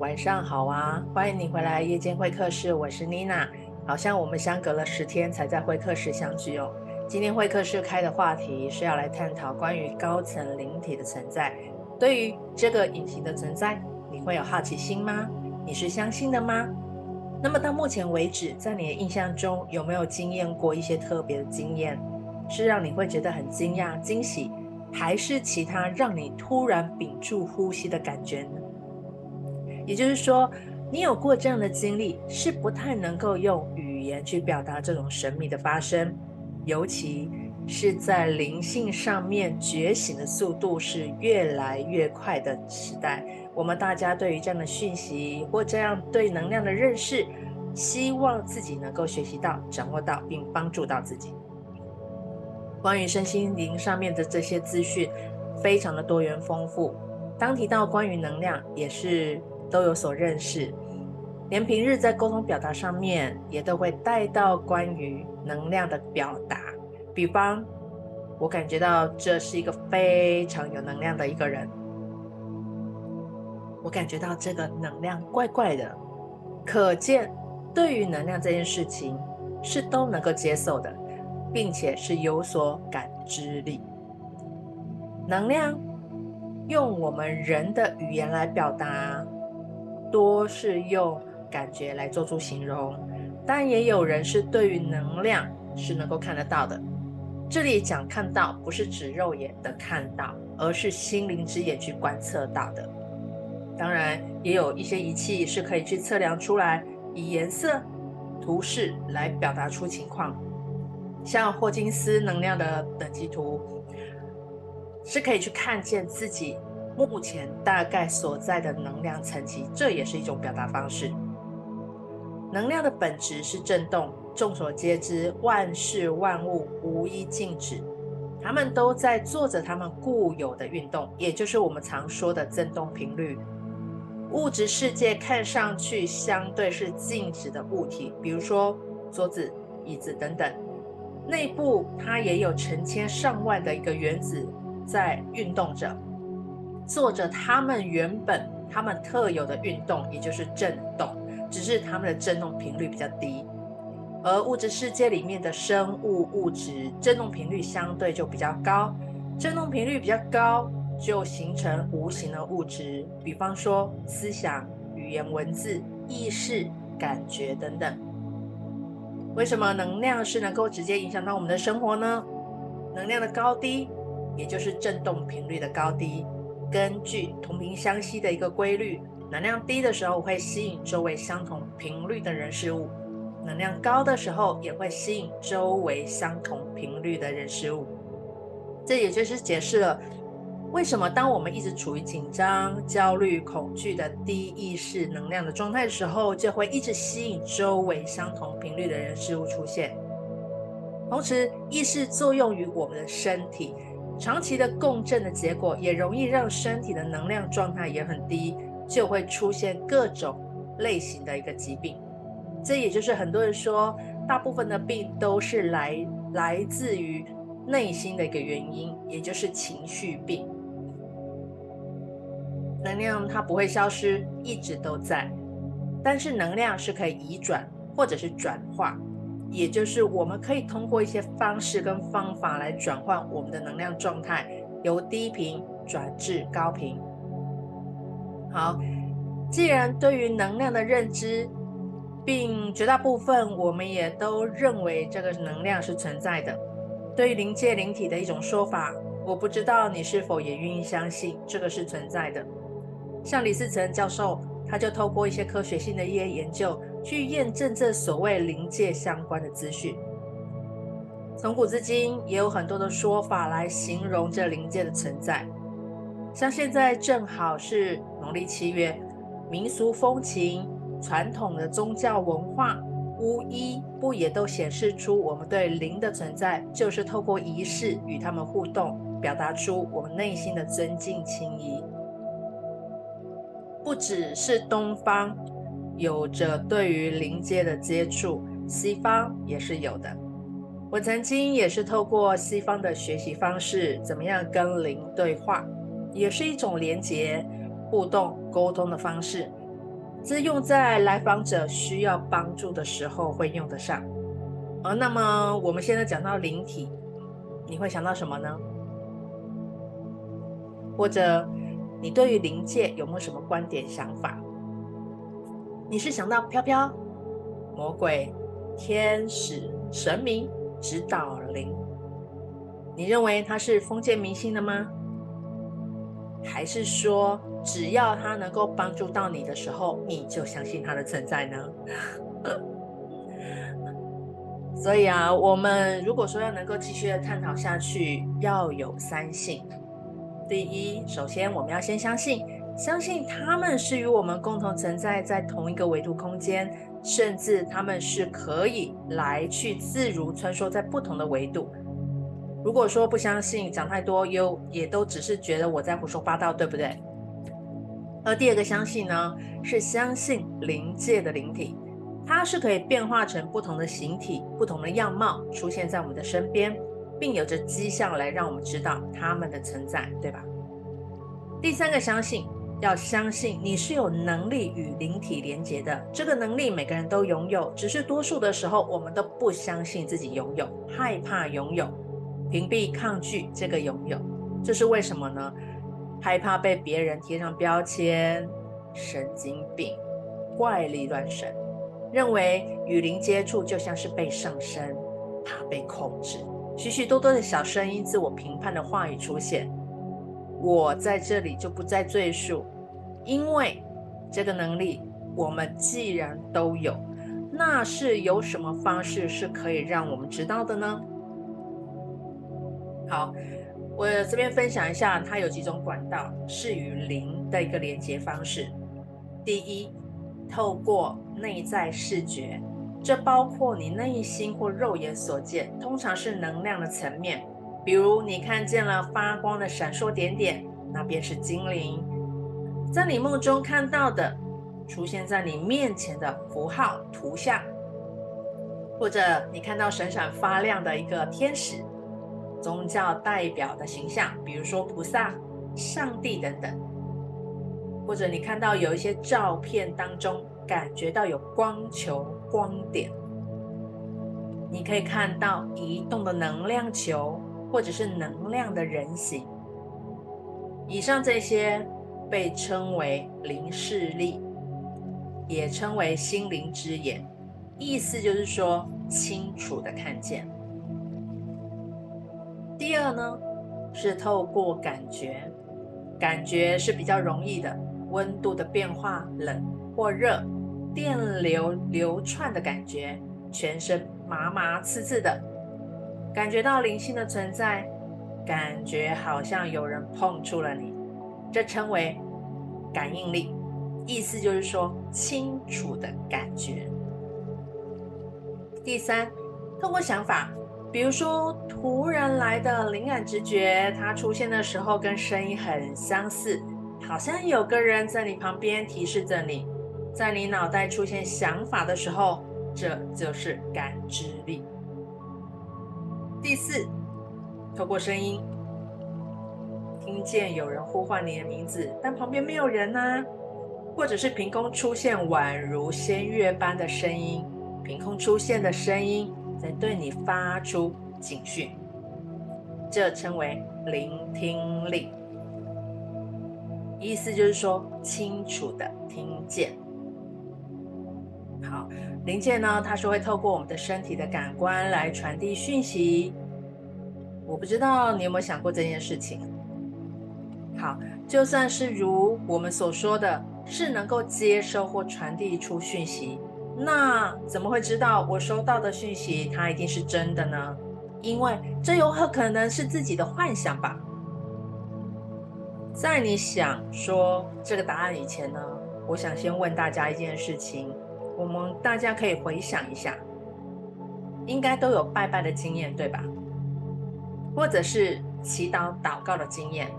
晚上好啊！欢迎你回来夜间会客室，我是妮娜。好像我们相隔了十天才在会客室相聚哦。今天会客室开的话题是要来探讨关于高层灵体的存在。对于这个隐形的存在，你会有好奇心吗？你是相信的吗？那么到目前为止，在你的印象中，有没有经验过一些特别的经验，是让你会觉得很惊讶、惊喜，还是其他让你突然屏住呼吸的感觉呢？也就是说，你有过这样的经历，是不太能够用语言去表达这种神秘的发生，尤其是在灵性上面觉醒的速度是越来越快的时代。我们大家对于这样的讯息或这样对能量的认识，希望自己能够学习到、掌握到并帮助到自己。关于身心灵上面的这些资讯，非常的多元丰富。当提到关于能量，也是。都有所认识，连平日在沟通表达上面也都会带到关于能量的表达。比方，我感觉到这是一个非常有能量的一个人，我感觉到这个能量怪怪的，可见对于能量这件事情是都能够接受的，并且是有所感知力。能量用我们人的语言来表达。多是用感觉来做出形容，但也有人是对于能量是能够看得到的。这里讲看到，不是指肉眼的看到，而是心灵之眼去观测到的。当然，也有一些仪器是可以去测量出来，以颜色、图示来表达出情况。像霍金斯能量的等级图，是可以去看见自己。目前大概所在的能量层级，这也是一种表达方式。能量的本质是振动，众所皆知，万事万物无一静止，他们都在做着他们固有的运动，也就是我们常说的振动频率。物质世界看上去相对是静止的物体，比如说桌子、椅子等等，内部它也有成千上万的一个原子在运动着。做着他们原本他们特有的运动，也就是震动，只是他们的震动频率比较低。而物质世界里面的生物物质震动频率相对就比较高，震动频率比较高，就形成无形的物质，比方说思想、语言、文字、意识、感觉等等。为什么能量是能够直接影响到我们的生活呢？能量的高低，也就是震动频率的高低。根据同频相吸的一个规律，能量低的时候会吸引周围相同频率的人事物，能量高的时候也会吸引周围相同频率的人事物。这也就是解释了为什么当我们一直处于紧张、焦虑、恐惧的低意识能量的状态的时候，就会一直吸引周围相同频率的人事物出现。同时，意识作用于我们的身体。长期的共振的结果，也容易让身体的能量状态也很低，就会出现各种类型的一个疾病。这也就是很多人说，大部分的病都是来来自于内心的一个原因，也就是情绪病。能量它不会消失，一直都在，但是能量是可以移转或者是转化。也就是我们可以通过一些方式跟方法来转换我们的能量状态，由低频转至高频。好，既然对于能量的认知，并绝大部分我们也都认为这个能量是存在的，对于灵界灵体的一种说法，我不知道你是否也愿意相信这个是存在的。像李嗣涔教授，他就透过一些科学性的一些研究。去验证这所谓灵界相关的资讯。从古至今，也有很多的说法来形容这灵界的存在。像现在正好是农历七月，民俗风情、传统的宗教文化，无一不也都显示出我们对灵的存在，就是透过仪式与他们互动，表达出我们内心的尊敬情谊。不只是东方。有着对于灵界的接触，西方也是有的。我曾经也是透过西方的学习方式，怎么样跟灵对话，也是一种连接。互动、沟通的方式，这用在来访者需要帮助的时候会用得上。而那么我们现在讲到灵体，你会想到什么呢？或者你对于灵界有没有什么观点想法？你是想到飘飘、魔鬼、天使、神明、指导灵？你认为它是封建迷信的吗？还是说只要它能够帮助到你的时候，你就相信它的存在呢？所以啊，我们如果说要能够继续的探讨下去，要有三信。第一，首先我们要先相信，相信他们是与我们共同存在在同一个维度空间，甚至他们是可以来去自如穿梭在不同的维度。如果说不相信，讲太多又也都只是觉得我在胡说八道，对不对？而第二个相信呢，是相信灵界的灵体，它是可以变化成不同的形体、不同的样貌，出现在我们的身边。并有着迹象来让我们知道他们的存在，对吧？第三个相信，要相信你是有能力与灵体连接的。这个能力每个人都拥有，只是多数的时候我们都不相信自己拥有，害怕拥有，屏蔽、抗拒这个拥有。这是为什么呢？害怕被别人贴上标签，神经病、怪力乱神，认为与灵接触就像是被上身，怕被控制。许许多多的小声音、自我评判的话语出现，我在这里就不再赘述，因为这个能力我们既然都有，那是有什么方式是可以让我们知道的呢？好，我这边分享一下，它有几种管道是与灵的一个连接方式。第一，透过内在视觉。这包括你内心或肉眼所见，通常是能量的层面。比如你看见了发光的闪烁点点，那便是精灵。在你梦中看到的，出现在你面前的符号图像，或者你看到闪闪发亮的一个天使、宗教代表的形象，比如说菩萨、上帝等等。或者你看到有一些照片当中，感觉到有光球。光点，你可以看到移动的能量球，或者是能量的人形。以上这些被称为灵视力，也称为心灵之眼，意思就是说清楚的看见。第二呢，是透过感觉，感觉是比较容易的，温度的变化，冷或热。电流流窜的感觉，全身麻麻刺刺的，感觉到灵性的存在，感觉好像有人碰触了你，这称为感应力，意思就是说清楚的感觉。第三，透过想法，比如说突然来的灵感直觉，它出现的时候跟声音很相似，好像有个人在你旁边提示着你。在你脑袋出现想法的时候，这就是感知力。第四，透过声音听见有人呼唤你的名字，但旁边没有人啊，或者是凭空出现宛如仙乐般的声音，凭空出现的声音在对你发出警讯，这称为聆听力。意思就是说，清楚的听见。好，灵界呢，它是会透过我们的身体的感官来传递讯息。我不知道你有没有想过这件事情。好，就算是如我们所说的，是能够接收或传递出讯息，那怎么会知道我收到的讯息它一定是真的呢？因为这有很可能是自己的幻想吧。在你想说这个答案以前呢，我想先问大家一件事情。我们大家可以回想一下，应该都有拜拜的经验，对吧？或者是祈祷祷告的经验。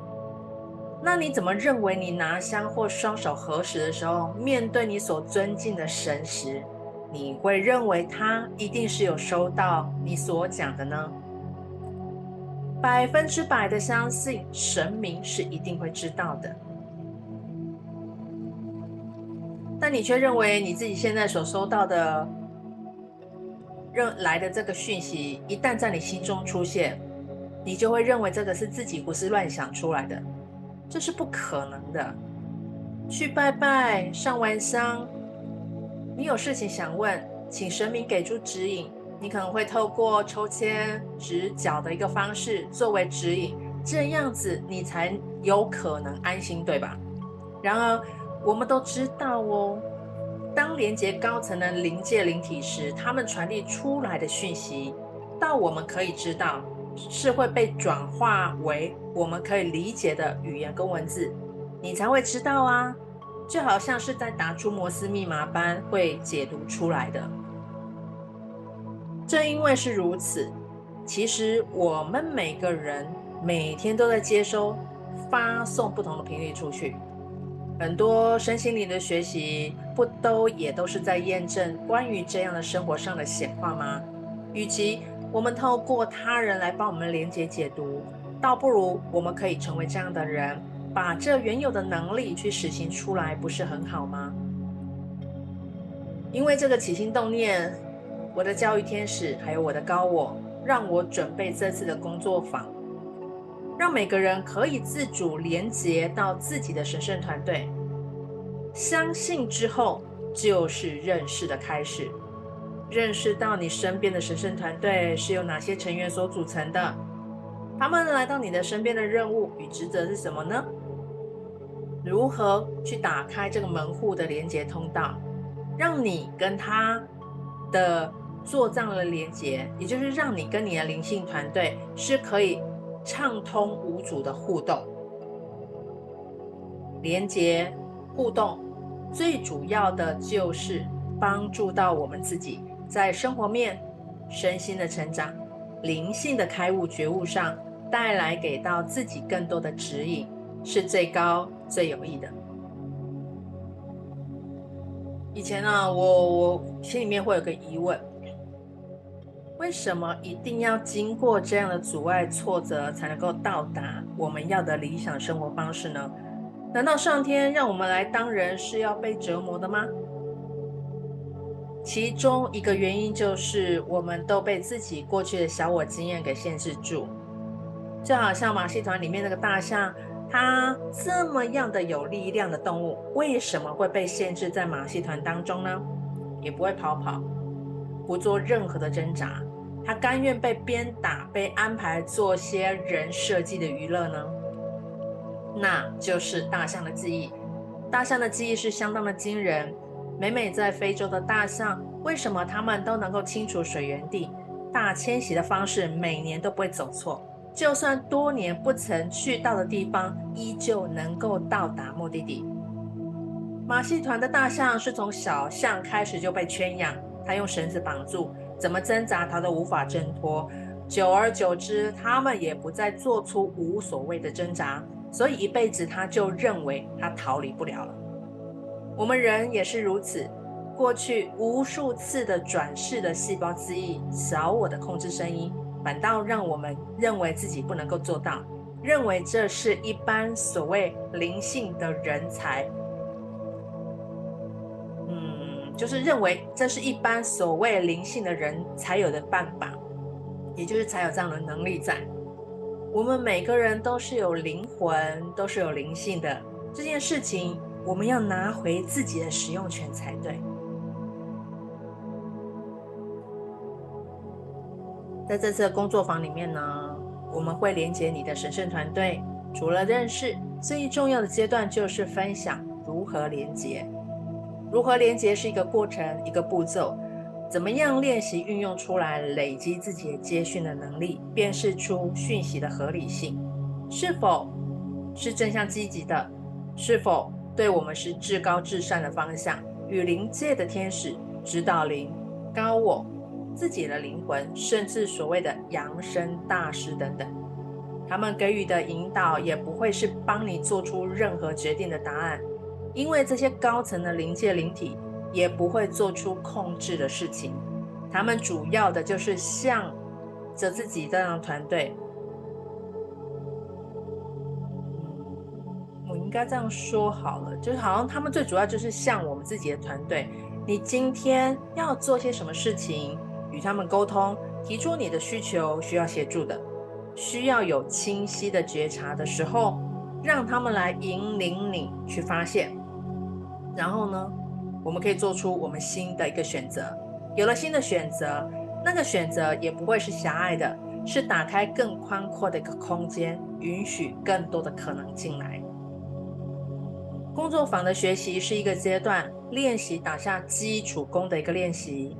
那你怎么认为你拿香或双手合十的时候，面对你所尊敬的神时，你会认为他一定是有收到你所讲的呢？百分之百的相信神明是一定会知道的。但你却认为你自己现在所收到的认来的这个讯息，一旦在你心中出现，你就会认为这个是自己胡思乱想出来的，这是不可能的。去拜拜，上完香，你有事情想问，请神明给出指引。你可能会透过抽签、指角的一个方式作为指引，这样子你才有可能安心，对吧？然而，我们都知道哦，当连接高层的灵界灵体时，他们传递出来的讯息，到我们可以知道，是会被转化为我们可以理解的语言跟文字，你才会知道啊，就好像是在打出摩斯密码般会解读出来的。正因为是如此，其实我们每个人每天都在接收、发送不同的频率出去。很多身心灵的学习，不都也都是在验证关于这样的生活上的显化吗？与其我们透过他人来帮我们连接解读，倒不如我们可以成为这样的人，把这原有的能力去实行出来，不是很好吗？因为这个起心动念。我的教育天使，还有我的高我，让我准备这次的工作坊，让每个人可以自主连接到自己的神圣团队。相信之后，就是认识的开始。认识到你身边的神圣团队是由哪些成员所组成的，他们来到你的身边的任务与职责是什么呢？如何去打开这个门户的连接通道，让你跟他的做这样的连接，也就是让你跟你的灵性团队是可以畅通无阻的互动、连接、互动，最主要的就是帮助到我们自己在生活面、身心的成长、灵性的开悟觉悟上，带来给到自己更多的指引，是最高最有益的。以前呢、我我心里面会有个疑问。为什么一定要经过这样的阻碍挫折才能够到达我们要的理想生活方式呢？难道上天让我们来当人是要被折磨的吗？其中一个原因就是我们都被自己过去的小我经验给限制住，就好像马戏团里面那个大象，它这么样的有力量的动物，为什么会被限制在马戏团当中呢？也不会跑跑，不做任何的挣扎。他甘愿被鞭打，被安排做些人设计的娱乐呢？那就是大象的记忆。大象的记忆是相当的惊人。每每在非洲的大象，为什么他们都能够清楚水源地、大迁徙的方式，每年都不会走错？就算多年不曾去到的地方，依旧能够到达目的地。马戏团的大象是从小象开始就被圈养，他用绳子绑住。怎么挣扎，他都无法挣脱。久而久之，他们也不再做出无所谓的挣扎，所以一辈子他就认为他逃离不了了。我们人也是如此，过去无数次的转世的细胞记忆、小我的控制声音，反倒让我们认为自己不能够做到，认为这是一般所谓灵性的人才。就是认为这是一般所谓灵性的人才有的办法，也就是才有这样的能力在。我们每个人都是有灵魂，都是有灵性的。这件事情，我们要拿回自己的使用权才对。在这次的工作坊里面呢，我们会连接你的神圣团队。除了认识，最重要的阶段就是分享如何连接。如何连接是一个过程，一个步骤。怎么样练习运用出来，累积自己的接讯的能力，辨识出讯息的合理性，是否是正向积极的，是否对我们是至高至善的方向？与灵界的天使、指导灵、高我、自己的灵魂，甚至所谓的扬升大师等等，他们给予的引导也不会是帮你做出任何决定的答案。因为这些高层的灵界灵体也不会做出控制的事情，他们主要的就是向着自己这样的团队，嗯，该这样说好了，就是好像他们最主要就是像我们自己的团队，你今天要做些什么事情，与他们沟通，提出你的需求，需要协助的，需要有清晰的觉察的时候，让他们来引领你去发现，然后呢，我们可以做出我们新的一个选择。有了新的选择，那个选择也不会是狭隘的，是打开更宽阔的一个空间，允许更多的可能进来。工作坊的学习是一个阶段，练习打下基础功的一个练习。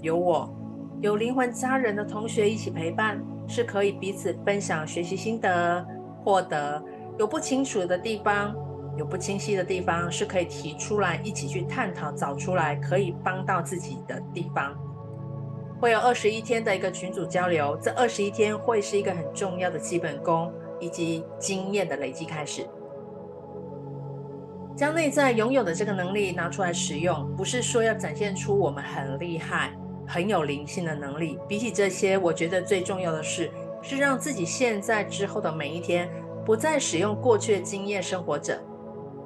有我，有灵魂家人的同学一起陪伴，是可以彼此分享学习心得、获得。有不清楚的地方，有不清晰的地方，是可以提出来一起去探讨，找出来可以帮到自己的地方。会有二十一天的一个群组交流，这二十一天会是一个很重要的基本功以及经验的累积开始。将内在拥有的这个能力拿出来使用，不是说要展现出我们很厉害、很有灵性的能力。比起这些，我觉得最重要的是，是让自己现在之后的每一天，不再使用过去的经验生活着，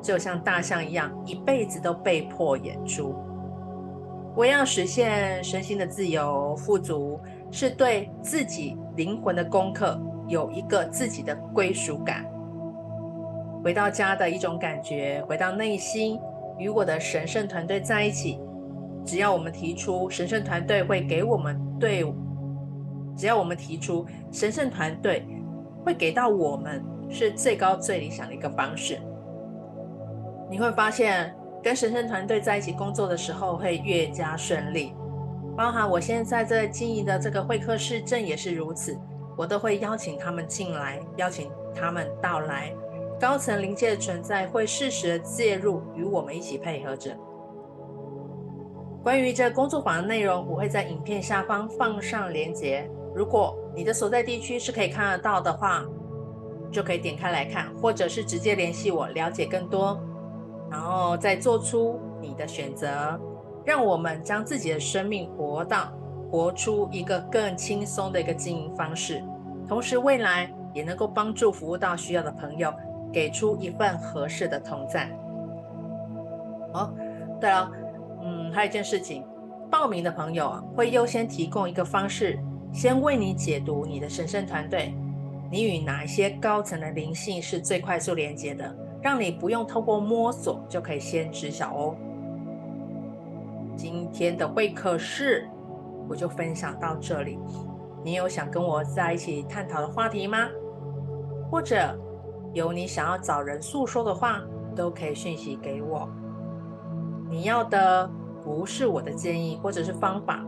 就像大象一样，一辈子都被迫演出。我要实现身心的自由富足，是对自己灵魂的功课，有一个自己的归属感。回到家的一种感觉，回到内心，与我的神圣团队在一起。只要我们提出，神圣团队会给我们对；只要我们提出，神圣团队会给到我们，是最高最理想的一个方式。你会发现，跟神圣团队在一起工作的时候会越加顺利。包含我现在在经营的这个会客室，正也是如此。我都会邀请他们进来，邀请他们到来。高层灵界的存在会适时的介入，与我们一起配合着。关于这工作坊的内容，我会在影片下方放上链接。如果你的所在地区是可以看得到的话，就可以点开来看，或者是直接联系我了解更多，然后再做出你的选择。让我们将自己的生命活到，活出一个更轻松的一个经营方式，同时未来也能够帮助服务到需要的朋友。给出一份合适的同在。哦，对了，嗯，还有一件事情，报名的朋友啊，会优先提供一个方式，先为你解读你的神圣团队，你与哪一些高层的灵性是最快速连接的，让你不用透过摸索就可以先知晓哦。今天的会客室我就分享到这里，你有想跟我在一起探讨的话题吗？或者？有你想要找人诉说的话，都可以讯息给我。你要的不是我的建议或者是方法，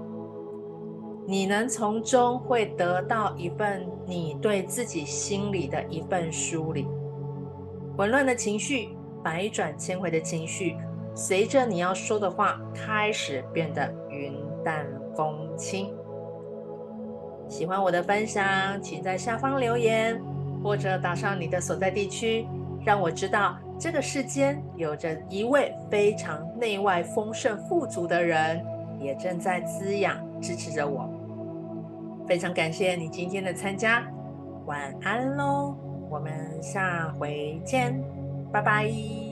你能从中会得到一份你对自己心里的一份梳理。紊乱的情绪，百转千回的情绪，随着你要说的话开始变得云淡风轻。喜欢我的分享，请在下方留言。或者打上你的所在地区，让我知道这个世间有着一位非常内外丰盛富足的人，也正在滋养支持着我。非常感谢你今天的参加，晚安喽，我们下回见，拜拜。